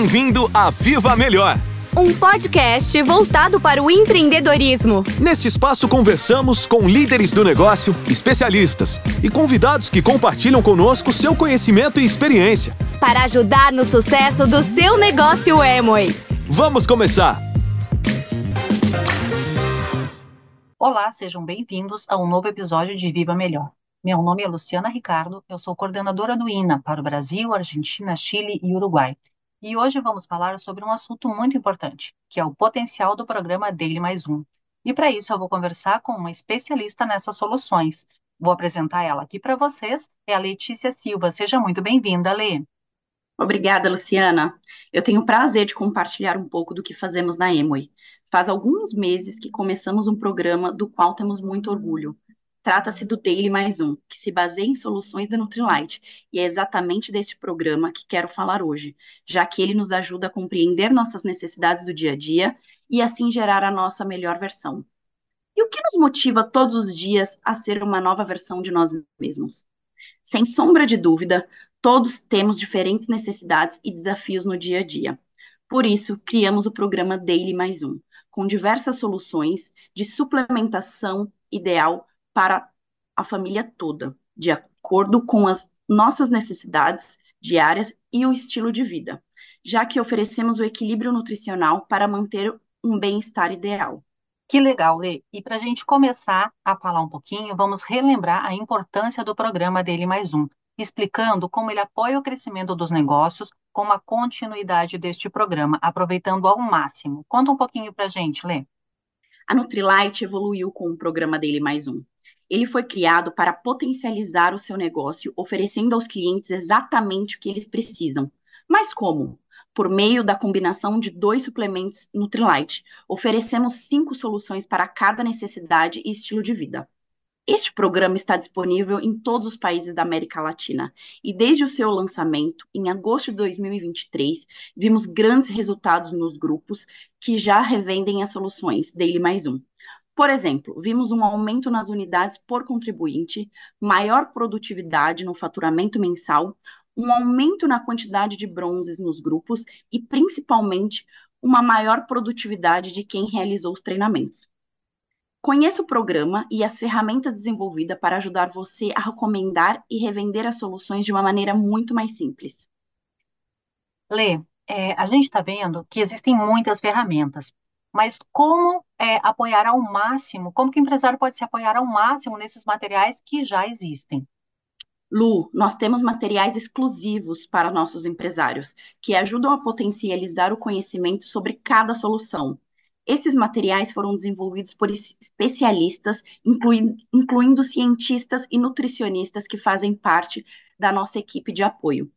Bem-vindo a Viva Melhor! Um podcast voltado para o empreendedorismo. Neste espaço conversamos com líderes do negócio, especialistas e convidados que compartilham conosco seu conhecimento e experiência. Para ajudar no sucesso do seu negócio Emoi. Vamos começar! Olá, sejam bem-vindos a um novo episódio de Viva Melhor. Meu nome é Luciana Ricardo, eu sou coordenadora do INA para o Brasil, Argentina, Chile e Uruguai. E hoje vamos falar sobre um assunto muito importante, que é o potencial do programa Daily Mais Um. E para isso eu vou conversar com uma especialista nessas soluções. Vou apresentar ela aqui para vocês, é a Letícia Silva. Seja muito bem-vinda, Lê. Obrigada, Luciana. Eu tenho o prazer de compartilhar um pouco do que fazemos na Emoi. Faz alguns meses que começamos um programa do qual temos muito orgulho. Trata-se do Daily Mais Um, que se baseia em soluções da Nutrilite, e é exatamente deste programa que quero falar hoje, já que ele nos ajuda a compreender nossas necessidades do dia a dia e assim gerar a nossa melhor versão. E o que nos motiva todos os dias a ser uma nova versão de nós mesmos? Sem sombra de dúvida, todos temos diferentes necessidades e desafios no dia a dia. Por isso, criamos o programa Daily Mais Um, com diversas soluções de suplementação ideal para a família toda, de acordo com as nossas necessidades diárias e o estilo de vida, já que oferecemos o equilíbrio nutricional para manter um bem-estar ideal. Que legal, Lê. E para a gente começar a falar um pouquinho, vamos relembrar a importância do programa dele mais um, explicando como ele apoia o crescimento dos negócios com a continuidade deste programa, aproveitando ao máximo. Conta um pouquinho para a gente, Lê. A Nutrilite evoluiu com o programa dele mais um. Ele foi criado para potencializar o seu negócio, oferecendo aos clientes exatamente o que eles precisam. Mas como? Por meio da combinação de dois suplementos Nutrilite, oferecemos cinco soluções para cada necessidade e estilo de vida. Este programa está disponível em todos os países da América Latina e desde o seu lançamento, em agosto de 2023, vimos grandes resultados nos grupos que já revendem as soluções Daily Mais Um. Por exemplo, vimos um aumento nas unidades por contribuinte, maior produtividade no faturamento mensal, um aumento na quantidade de bronzes nos grupos e, principalmente, uma maior produtividade de quem realizou os treinamentos. Conheça o programa e as ferramentas desenvolvidas para ajudar você a recomendar e revender as soluções de uma maneira muito mais simples. Lê, é, a gente está vendo que existem muitas ferramentas, mas como é, apoiar ao máximo, como que o empresário pode se apoiar ao máximo nesses materiais que já existem? Lu, nós temos materiais exclusivos para nossos empresários, que ajudam a potencializar o conhecimento sobre cada solução. Esses materiais foram desenvolvidos por especialistas, incluindo, incluindo cientistas e nutricionistas que fazem parte da nossa equipe de apoio.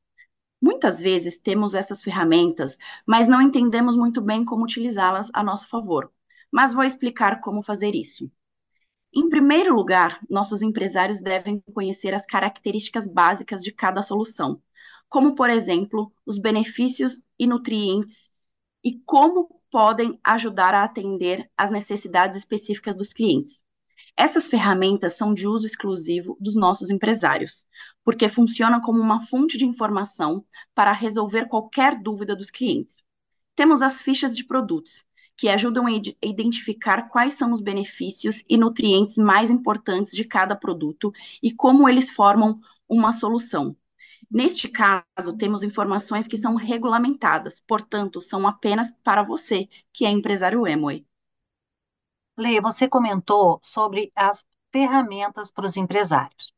Muitas vezes temos essas ferramentas, mas não entendemos muito bem como utilizá-las a nosso favor. Mas vou explicar como fazer isso. Em primeiro lugar, nossos empresários devem conhecer as características básicas de cada solução, como, por exemplo, os benefícios e nutrientes e como podem ajudar a atender às necessidades específicas dos clientes. Essas ferramentas são de uso exclusivo dos nossos empresários, porque funcionam como uma fonte de informação para resolver qualquer dúvida dos clientes. Temos as fichas de produtos, que ajudam a identificar quais são os benefícios e nutrientes mais importantes de cada produto e como eles formam uma solução. Neste caso, temos informações que são regulamentadas, portanto, são apenas para você, que é empresário Emoi. Lê, você comentou sobre as ferramentas para os empresários,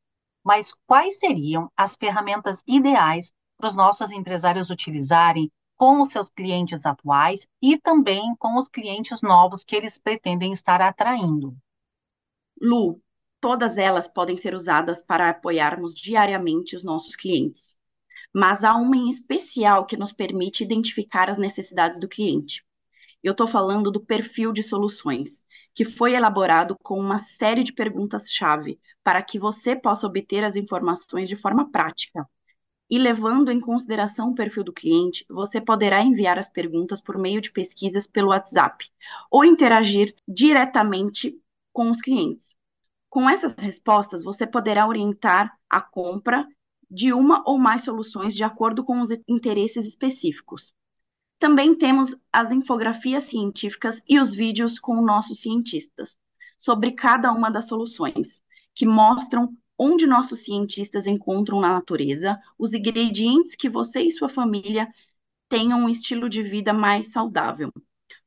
mas quais seriam as ferramentas ideais para os nossos empresários utilizarem com os seus clientes atuais e também com os clientes novos que eles pretendem estar atraindo? Lu, todas elas podem ser usadas para apoiarmos diariamente os nossos clientes. Mas há uma em especial que nos permite identificar as necessidades do cliente. Eu estou falando do perfil de soluções, que foi elaborado com uma série de perguntas-chave para que você possa obter as informações de forma prática. E levando em consideração o perfil do cliente, você poderá enviar as perguntas por meio de pesquisas pelo WhatsApp ou interagir diretamente com os clientes. Com essas respostas, você poderá orientar a compra de uma ou mais soluções de acordo com os interesses específicos. Também temos as infografias científicas e os vídeos com nossos cientistas sobre cada uma das soluções, que mostram onde nossos cientistas encontram na natureza os ingredientes que você e sua família tenham um estilo de vida mais saudável,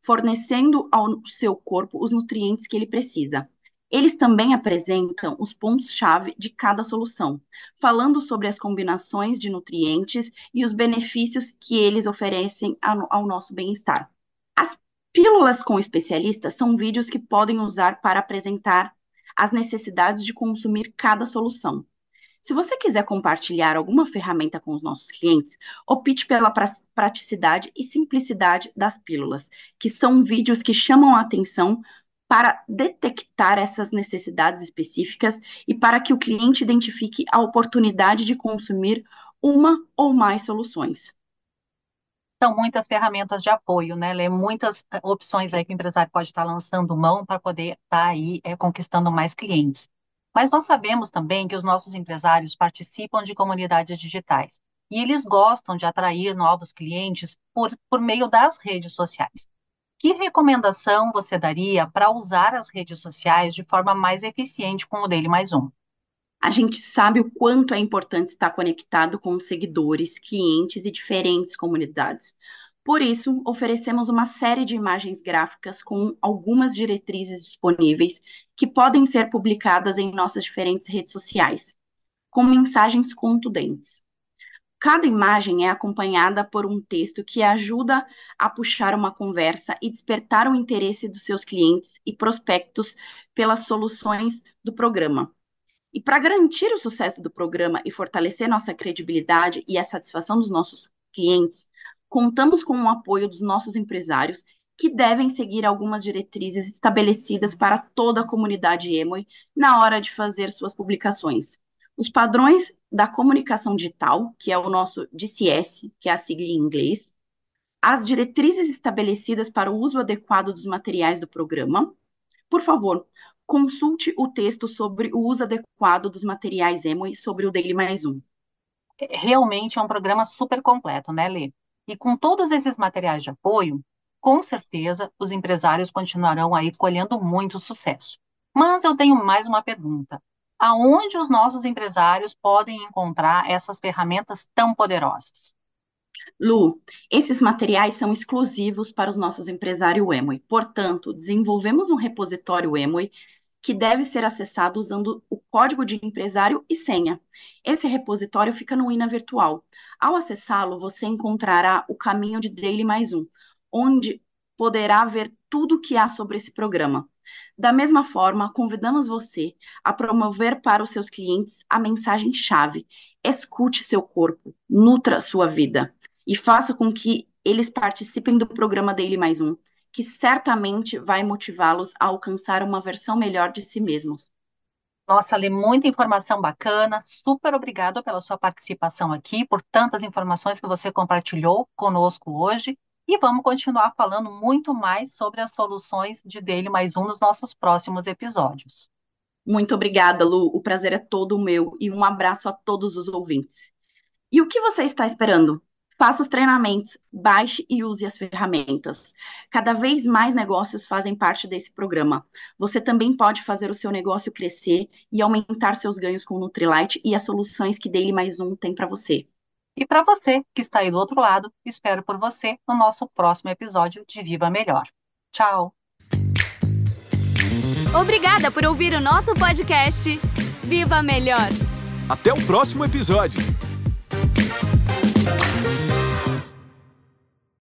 fornecendo ao seu corpo os nutrientes que ele precisa. Eles também apresentam os pontos-chave de cada solução, falando sobre as combinações de nutrientes e os benefícios que eles oferecem ao nosso bem-estar. As pílulas com especialistas são vídeos que podem usar para apresentar as necessidades de consumir cada solução. Se você quiser compartilhar alguma ferramenta com os nossos clientes, opte pela praticidade e simplicidade das pílulas, que são vídeos que chamam a atenção para detectar essas necessidades específicas e para que o cliente identifique a oportunidade de consumir uma ou mais soluções. São muitas ferramentas de apoio, né, Lê? Muitas eh, opções aí que o empresário pode estar lançando mão para poder estar aí é, conquistando mais clientes. Mas nós sabemos também que os nossos empresários participam de comunidades digitais e eles gostam de atrair novos clientes por, por meio das redes sociais. Que recomendação você daria para usar as redes sociais de forma mais eficiente com o Dele Mais Um? A gente sabe o quanto é importante estar conectado com seguidores, clientes e diferentes comunidades. Por isso, oferecemos uma série de imagens gráficas com algumas diretrizes disponíveis que podem ser publicadas em nossas diferentes redes sociais, com mensagens contundentes. Cada imagem é acompanhada por um texto que ajuda a puxar uma conversa e despertar o interesse dos seus clientes e prospectos pelas soluções do programa. E para garantir o sucesso do programa e fortalecer nossa credibilidade e a satisfação dos nossos clientes, contamos com o apoio dos nossos empresários que devem seguir algumas diretrizes estabelecidas para toda a comunidade Emoi na hora de fazer suas publicações. Os padrões da comunicação digital, que é o nosso DCS, que é a sigla em inglês, as diretrizes estabelecidas para o uso adequado dos materiais do programa. Por favor, consulte o texto sobre o uso adequado dos materiais Emo e sobre o Daily Mais Um. Realmente é um programa super completo, né, Lê? E com todos esses materiais de apoio, com certeza os empresários continuarão aí colhendo muito sucesso. Mas eu tenho mais uma pergunta aonde os nossos empresários podem encontrar essas ferramentas tão poderosas? Lu, esses materiais são exclusivos para os nossos empresários Emoi. Portanto, desenvolvemos um repositório Emoi que deve ser acessado usando o código de empresário e senha. Esse repositório fica no INA Virtual. Ao acessá-lo, você encontrará o caminho de Daily Mais Um, onde poderá ver tudo o que há sobre esse programa. Da mesma forma, convidamos você a promover para os seus clientes a mensagem-chave: escute seu corpo, nutra sua vida e faça com que eles participem do programa Daily Mais Um, que certamente vai motivá-los a alcançar uma versão melhor de si mesmos. Nossa, Lê, muita informação bacana. Super obrigada pela sua participação aqui, por tantas informações que você compartilhou conosco hoje. E vamos continuar falando muito mais sobre as soluções de Dele Mais Um nos nossos próximos episódios. Muito obrigada, Lu. O prazer é todo meu e um abraço a todos os ouvintes. E o que você está esperando? Faça os treinamentos, baixe e use as ferramentas. Cada vez mais negócios fazem parte desse programa. Você também pode fazer o seu negócio crescer e aumentar seus ganhos com o Nutrilite e as soluções que Daily Mais Um tem para você. E para você que está aí do outro lado, espero por você no nosso próximo episódio de Viva Melhor. Tchau! Obrigada por ouvir o nosso podcast. Viva Melhor! Até o próximo episódio!